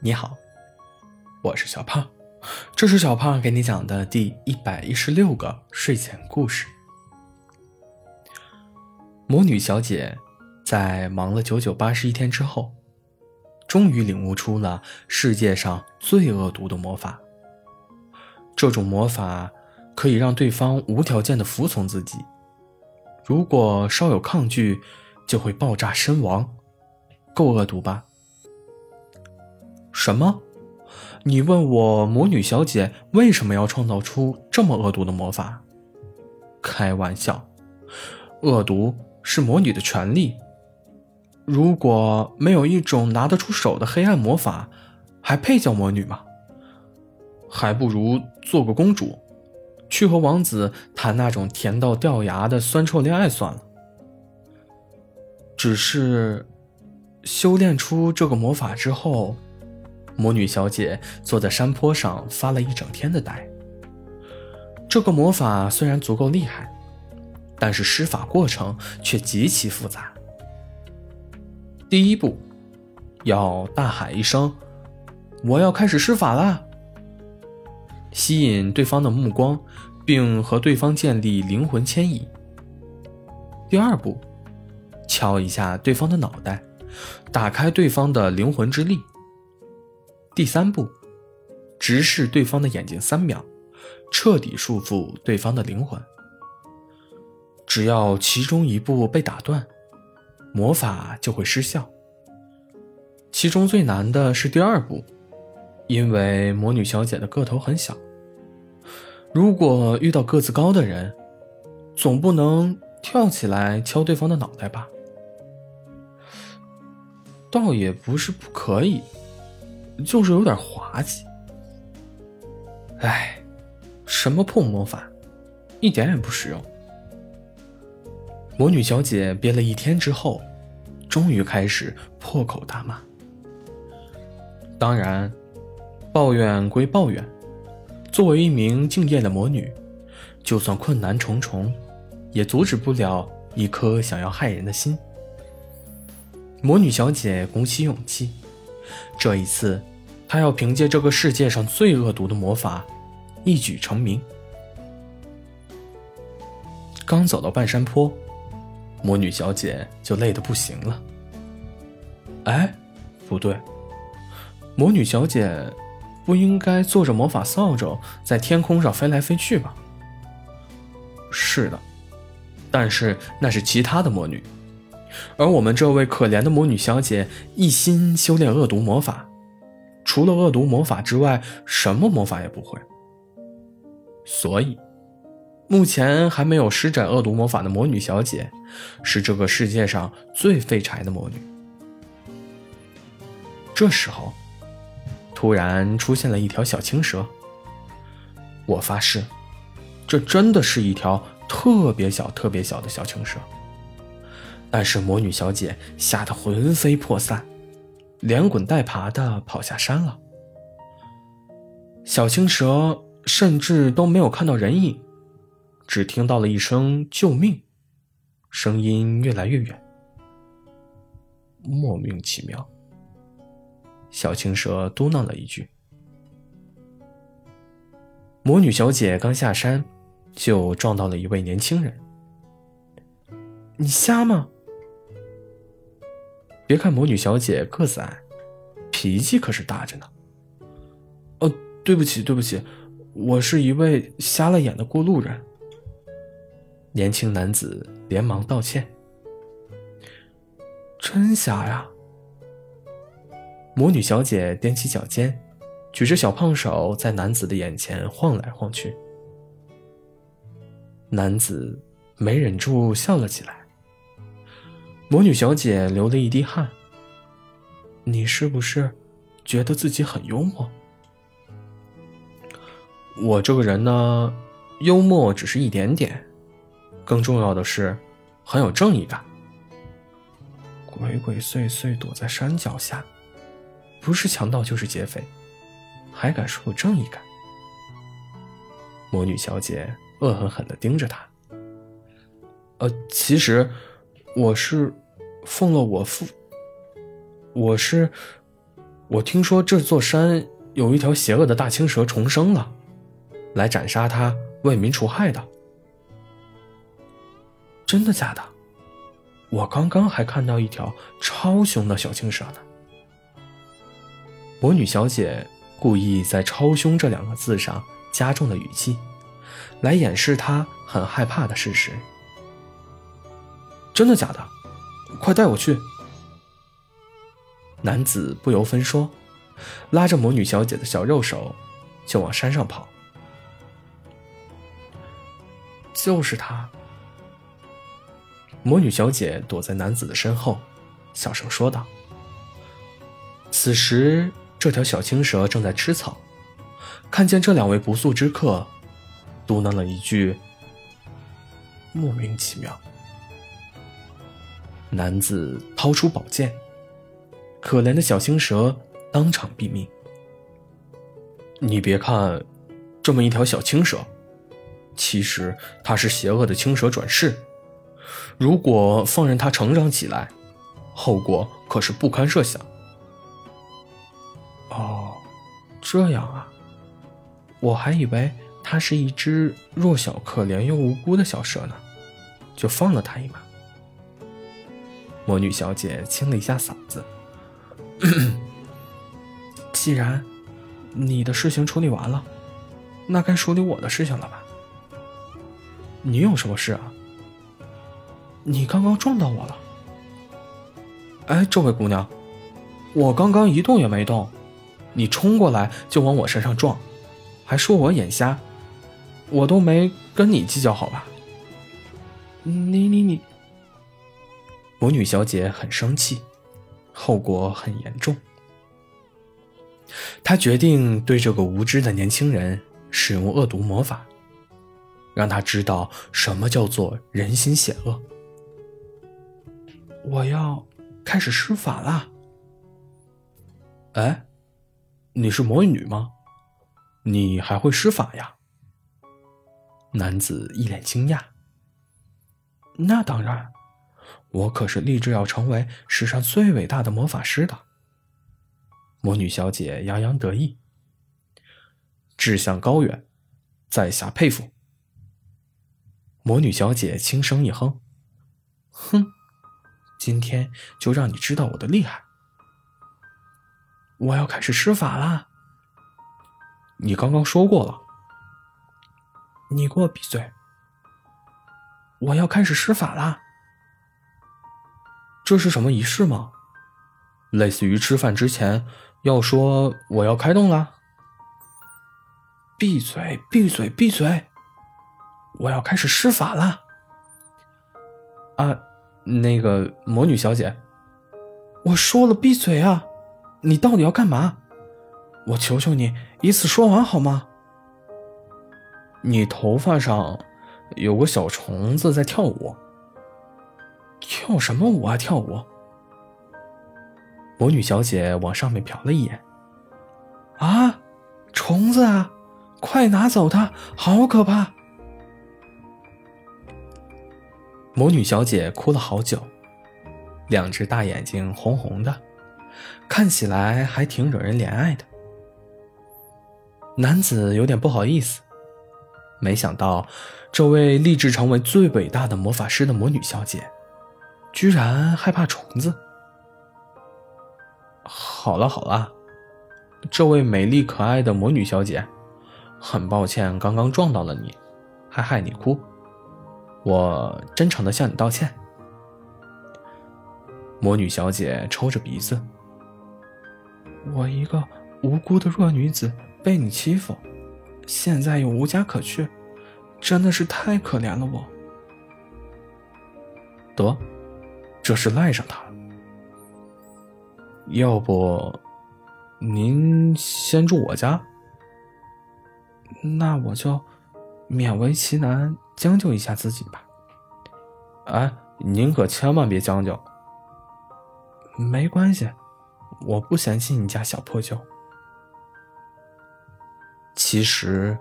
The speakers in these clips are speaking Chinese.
你好，我是小胖，这是小胖给你讲的第一百一十六个睡前故事。魔女小姐在忙了九九八十一天之后，终于领悟出了世界上最恶毒的魔法。这种魔法可以让对方无条件的服从自己，如果稍有抗拒，就会爆炸身亡，够恶毒吧？什么？你问我魔女小姐为什么要创造出这么恶毒的魔法？开玩笑，恶毒是魔女的权利。如果没有一种拿得出手的黑暗魔法，还配叫魔女吗？还不如做个公主，去和王子谈那种甜到掉牙的酸臭恋爱算了。只是，修炼出这个魔法之后。魔女小姐坐在山坡上发了一整天的呆。这个魔法虽然足够厉害，但是施法过程却极其复杂。第一步，要大喊一声：“我要开始施法啦！”吸引对方的目光，并和对方建立灵魂牵引。第二步，敲一下对方的脑袋，打开对方的灵魂之力。第三步，直视对方的眼睛三秒，彻底束缚对方的灵魂。只要其中一步被打断，魔法就会失效。其中最难的是第二步，因为魔女小姐的个头很小。如果遇到个子高的人，总不能跳起来敲对方的脑袋吧？倒也不是不可以。就是有点滑稽，哎，什么破魔法，一点也不实用。魔女小姐憋了一天之后，终于开始破口大骂。当然，抱怨归抱怨，作为一名敬业的魔女，就算困难重重，也阻止不了一颗想要害人的心。魔女小姐鼓起勇气。这一次，他要凭借这个世界上最恶毒的魔法，一举成名。刚走到半山坡，魔女小姐就累得不行了。哎，不对，魔女小姐不应该坐着魔法扫帚在天空上飞来飞去吧？是的，但是那是其他的魔女。而我们这位可怜的魔女小姐一心修炼恶毒魔法，除了恶毒魔法之外，什么魔法也不会。所以，目前还没有施展恶毒魔法的魔女小姐，是这个世界上最废柴的魔女。这时候，突然出现了一条小青蛇。我发誓，这真的是一条特别小、特别小的小青蛇。但是魔女小姐吓得魂飞魄散，连滚带爬的跑下山了。小青蛇甚至都没有看到人影，只听到了一声“救命”，声音越来越远。莫名其妙，小青蛇嘟囔了一句。魔女小姐刚下山，就撞到了一位年轻人。你瞎吗？别看魔女小姐个子矮，脾气可是大着呢。哦，对不起，对不起，我是一位瞎了眼的过路人。年轻男子连忙道歉。真瞎呀！魔女小姐踮起脚尖，举着小胖手在男子的眼前晃来晃去。男子没忍住笑了起来。魔女小姐流了一滴汗。你是不是觉得自己很幽默？我这个人呢，幽默只是一点点，更重要的是很有正义感。鬼鬼祟祟躲在山脚下，不是强盗就是劫匪，还敢说有正义感？魔女小姐恶狠狠的盯着他。呃，其实。我是奉了我父，我是我听说这座山有一条邪恶的大青蛇重生了，来斩杀他，为民除害的。真的假的？我刚刚还看到一条超凶的小青蛇呢。魔女小姐故意在“超凶”这两个字上加重了语气，来掩饰她很害怕的事实。真的假的？快带我去！男子不由分说，拉着魔女小姐的小肉手就往山上跑。就是他。魔女小姐躲在男子的身后，小声说道：“此时，这条小青蛇正在吃草，看见这两位不速之客，嘟囔了一句：‘莫名其妙。’男子掏出宝剑，可怜的小青蛇当场毙命。你别看这么一条小青蛇，其实它是邪恶的青蛇转世。”如果放任它成长起来，后果可是不堪设想。哦，这样啊，我还以为它是一只弱小、可怜又无辜的小蛇呢，就放了它一马。魔女小姐清了一下嗓子，既然你的事情处理完了，那该处理我的事情了吧？你有什么事啊？你刚刚撞到我了，哎，这位姑娘，我刚刚一动也没动，你冲过来就往我身上撞，还说我眼瞎，我都没跟你计较好吧？你你你，魔女小姐很生气，后果很严重，她决定对这个无知的年轻人使用恶毒魔法，让他知道什么叫做人心险恶。我要开始施法啦。哎，你是魔女吗？你还会施法呀？男子一脸惊讶。那当然，我可是立志要成为史上最伟大的魔法师的。魔女小姐洋洋得意，志向高远，在下佩服。魔女小姐轻声一哼，哼。今天就让你知道我的厉害！我要开始施法啦！你刚刚说过了，你给我闭嘴！我要开始施法啦！这是什么仪式吗？类似于吃饭之前要说我要开动了？闭嘴！闭嘴！闭嘴！我要开始施法啦！啊！那个魔女小姐，我说了闭嘴啊！你到底要干嘛？我求求你一次说完好吗？你头发上有个小虫子在跳舞，跳什么舞啊？跳舞！魔女小姐往上面瞟了一眼，啊，虫子啊！快拿走它，好可怕！魔女小姐哭了好久，两只大眼睛红红的，看起来还挺惹人怜爱的。男子有点不好意思，没想到这位立志成为最伟大的魔法师的魔女小姐，居然害怕虫子。好了好了，这位美丽可爱的魔女小姐，很抱歉刚刚撞到了你，还害你哭。我真诚的向你道歉。魔女小姐抽着鼻子，我一个无辜的弱女子被你欺负，现在又无家可去，真的是太可怜了。我得，这是赖上他了。要不，您先住我家，那我就勉为其难。将就一下自己吧。哎，您可千万别将就。没关系，我不嫌弃你家小破旧。其实，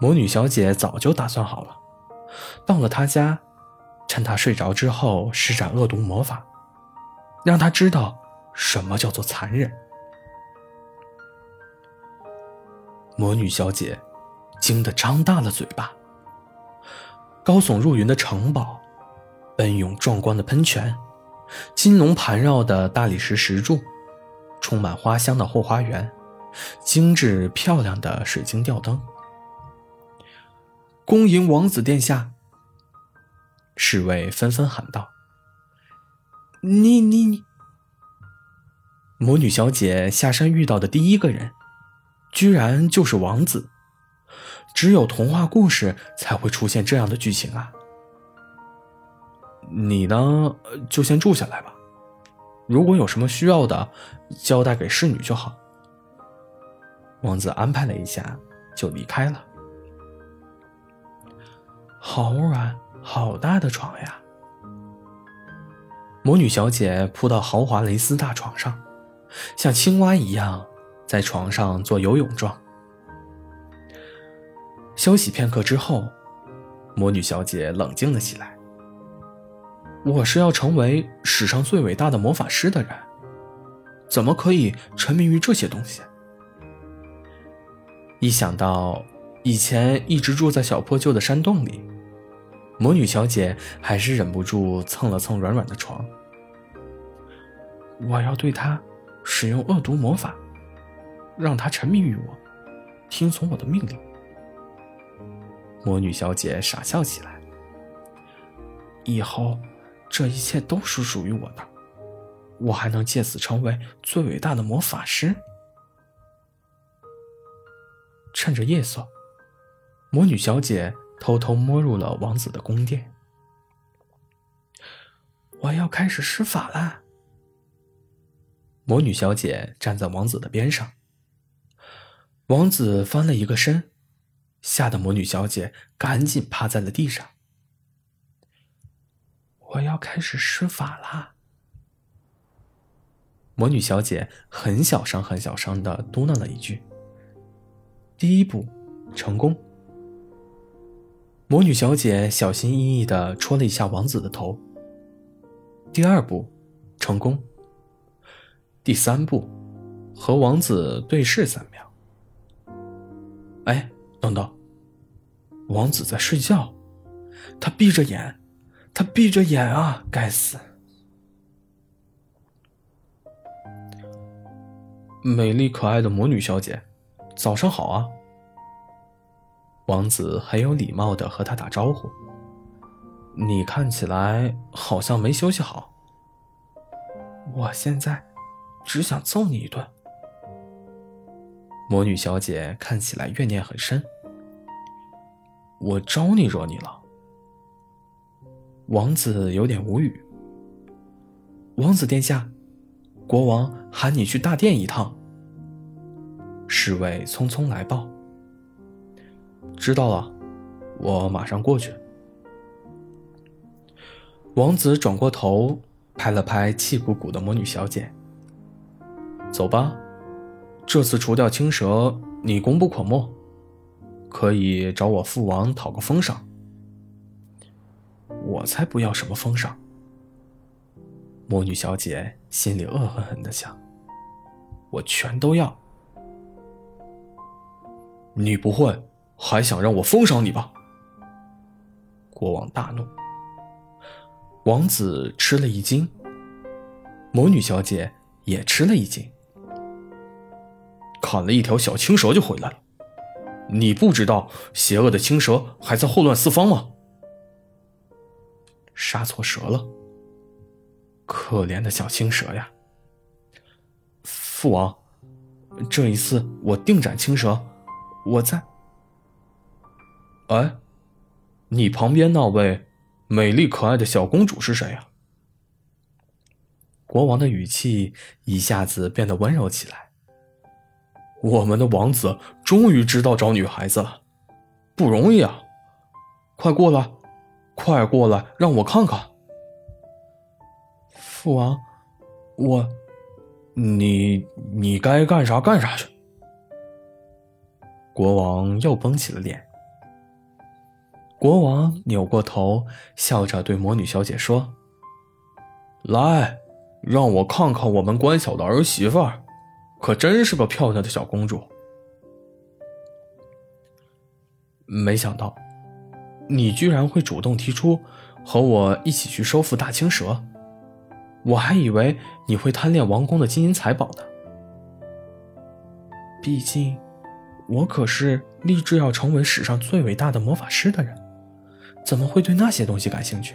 魔女小姐早就打算好了，到了他家，趁他睡着之后施展恶毒魔法让他知道什么叫做残忍。魔女小姐惊得张大了嘴巴高耸入云的城堡奔涌壮观的喷泉金龙盘绕的大理石石柱充满花香的后花园精致漂亮的水晶吊灯。恭迎王子殿下侍卫纷纷喊道：“你你你！”魔女小姐下山遇到的第一个人，居然就是王子。只有童话故事才会出现这样的剧情啊！你呢，就先住下来吧。如果有什么需要的，交代给侍女就好。王子安排了一下，就离开了。好软，好大的床呀！魔女小姐扑到豪华蕾丝大床上，像青蛙一样在床上做游泳状。休息片刻之后，魔女小姐冷静了起来。我是要成为史上最伟大的魔法师的人，怎么可以沉迷于这些东西？一想到以前一直住在小破旧的山洞里，魔女小姐还是忍不住蹭了蹭软软的床。我要对她使用恶毒魔法，让她沉迷于我，听从我的命令。魔女小姐傻笑起来。以后，这一切都是属于我的，我还能借此成为最伟大的魔法师。趁着夜色，魔女小姐偷偷摸入了王子的宫殿。我要开始施法啦！魔女小姐站在王子的边上，王子翻了一个身。吓得魔女小姐赶紧趴在了地上。我要开始施法啦！魔女小姐很小声、很小声的嘟囔了一句：“第一步，成功。”魔女小姐小心翼翼的戳了一下王子的头。第二步，成功。第三步，和王子对视三秒。哎。等等，王子在睡觉，他闭着眼，他闭着眼啊！该死！美丽可爱的魔女小姐，早上好啊！王子很有礼貌的和她打招呼。你看起来好像没休息好。我现在只想揍你一顿。魔女小姐看起来怨念很深。我招你惹你了？王子有点无语。王子殿下，国王喊你去大殿一趟。侍卫匆匆来报。知道了，我马上过去。王子转过头，拍了拍气鼓鼓的魔女小姐。走吧，这次除掉青蛇，你功不可没。可以找我父王讨个封赏，我才不要什么封赏。魔女小姐心里恶狠狠的想：“我全都要。”你不会还想让我封赏你吧？国王大怒，王子吃了一惊，魔女小姐也吃了一惊，砍了一条小青蛇就回来了。你不知道邪恶的青蛇还在祸乱四方吗？杀错蛇了，可怜的小青蛇呀！父王，这一次我定斩青蛇，我在。哎，你旁边那位美丽可爱的小公主是谁呀？国王的语气一下子变得温柔起来。我们的王子终于知道找女孩子了，不容易啊！快过来，快过来，让我看看。父王，我，你你该干啥干啥去。国王又绷起了脸。国王扭过头，笑着对魔女小姐说：“来，让我看看我们关小的儿媳妇。”可真是个漂亮的小公主。没想到，你居然会主动提出和我一起去收复大青蛇。我还以为你会贪恋王宫的金银财宝呢。毕竟，我可是立志要成为史上最伟大的魔法师的人，怎么会对那些东西感兴趣？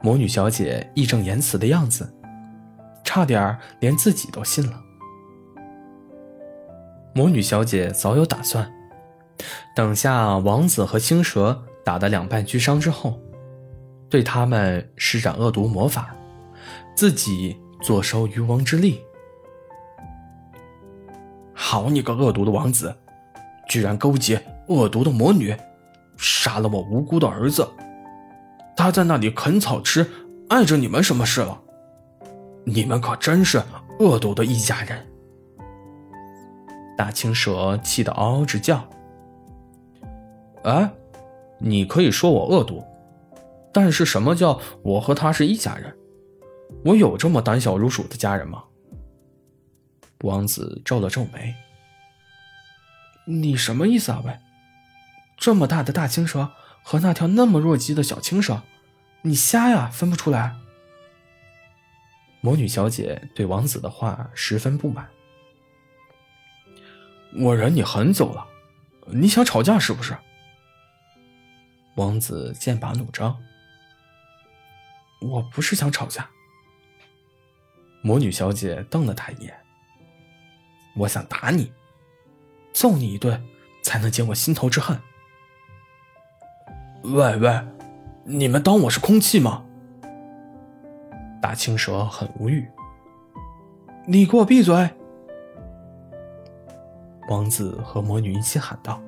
魔女小姐义正言辞的样子，差点连自己都信了。魔女小姐早有打算，等下王子和青蛇打得两败俱伤之后，对他们施展恶毒魔法，自己坐收渔翁之利。好你个恶毒的王子，居然勾结恶毒的魔女，杀了我无辜的儿子！他在那里啃草吃，碍着你们什么事了？你们可真是恶毒的一家人！大青蛇气得嗷嗷直叫。哎，你可以说我恶毒，但是什么叫我和他是一家人？我有这么胆小如鼠的家人吗？王子皱了皱眉：“你什么意思啊？喂，这么大的大青蛇和那条那么弱鸡的小青蛇，你瞎呀？分不出来？”魔女小姐对王子的话十分不满：“我忍你很久了，你想吵架是不是？”王子剑拔弩张：“我不是想吵架。”魔女小姐瞪了他一眼。我想打你，揍你一顿，才能解我心头之恨。喂喂，你们当我是空气吗？大青蛇很无语。你给我闭嘴！王子和魔女一起喊道：“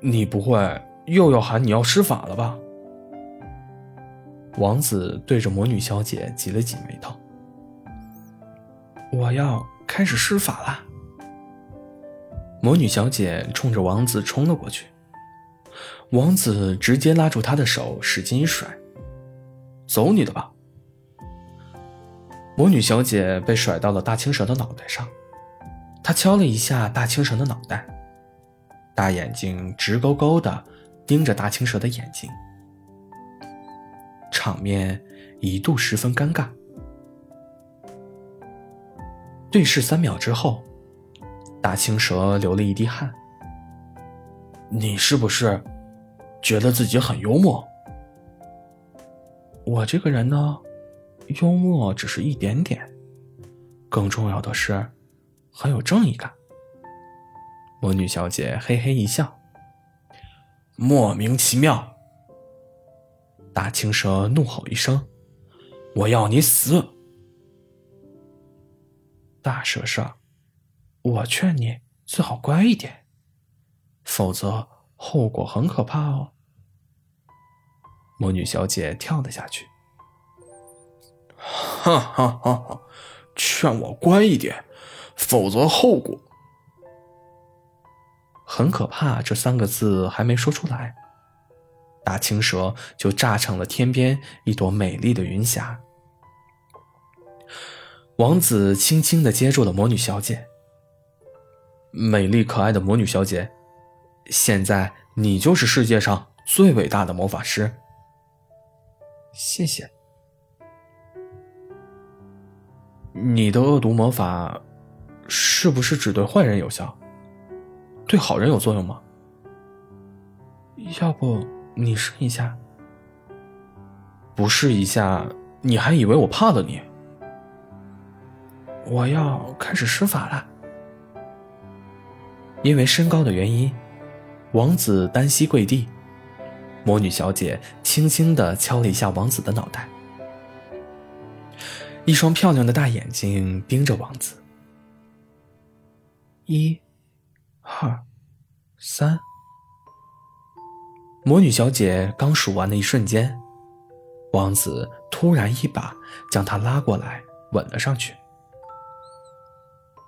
你不会又要喊你要施法了吧？”王子对着魔女小姐挤了挤眉头：“我要。”开始施法了。魔女小姐冲着王子冲了过去，王子直接拉住她的手，使劲一甩：“走你的吧！”魔女小姐被甩到了大青蛇的脑袋上，她敲了一下大青蛇的脑袋，大眼睛直勾勾的盯着大青蛇的眼睛，场面一度十分尴尬。对视三秒之后，大青蛇流了一滴汗。你是不是觉得自己很幽默？我这个人呢，幽默只是一点点，更重要的是很有正义感。魔女小姐嘿嘿一笑，莫名其妙。大青蛇怒吼一声：“我要你死！”大蛇蛇，我劝你最好乖一点，否则后果很可怕哦。魔女小姐跳了下去，哈哈哈哈！劝我乖一点，否则后果很可怕。这三个字还没说出来，大青蛇就炸成了天边一朵美丽的云霞。王子轻轻的接住了魔女小姐，美丽可爱的魔女小姐，现在你就是世界上最伟大的魔法师。谢谢。你的恶毒魔法是不是只对坏人有效？对好人有作用吗？要不你试一下？不试一下，你还以为我怕了你？我要开始施法了。因为身高的原因，王子单膝跪地，魔女小姐轻轻的敲了一下王子的脑袋，一双漂亮的大眼睛盯着王子。一、二、三。魔女小姐刚数完的一瞬间，王子突然一把将她拉过来，吻了上去。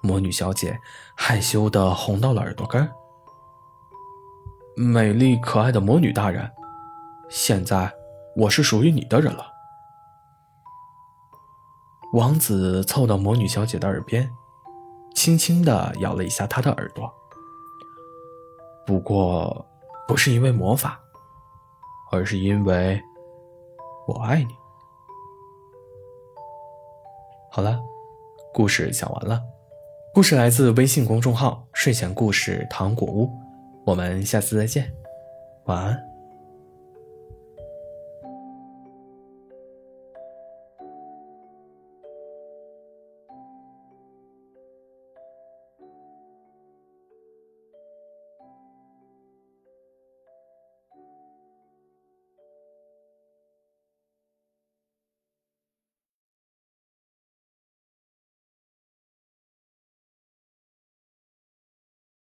魔女小姐害羞的红到了耳朵根美丽可爱的魔女大人，现在我是属于你的人了。王子凑到魔女小姐的耳边，轻轻的咬了一下她的耳朵。不过，不是因为魔法，而是因为我爱你。好了，故事讲完了。故事来自微信公众号“睡前故事糖果屋”，我们下次再见，晚安。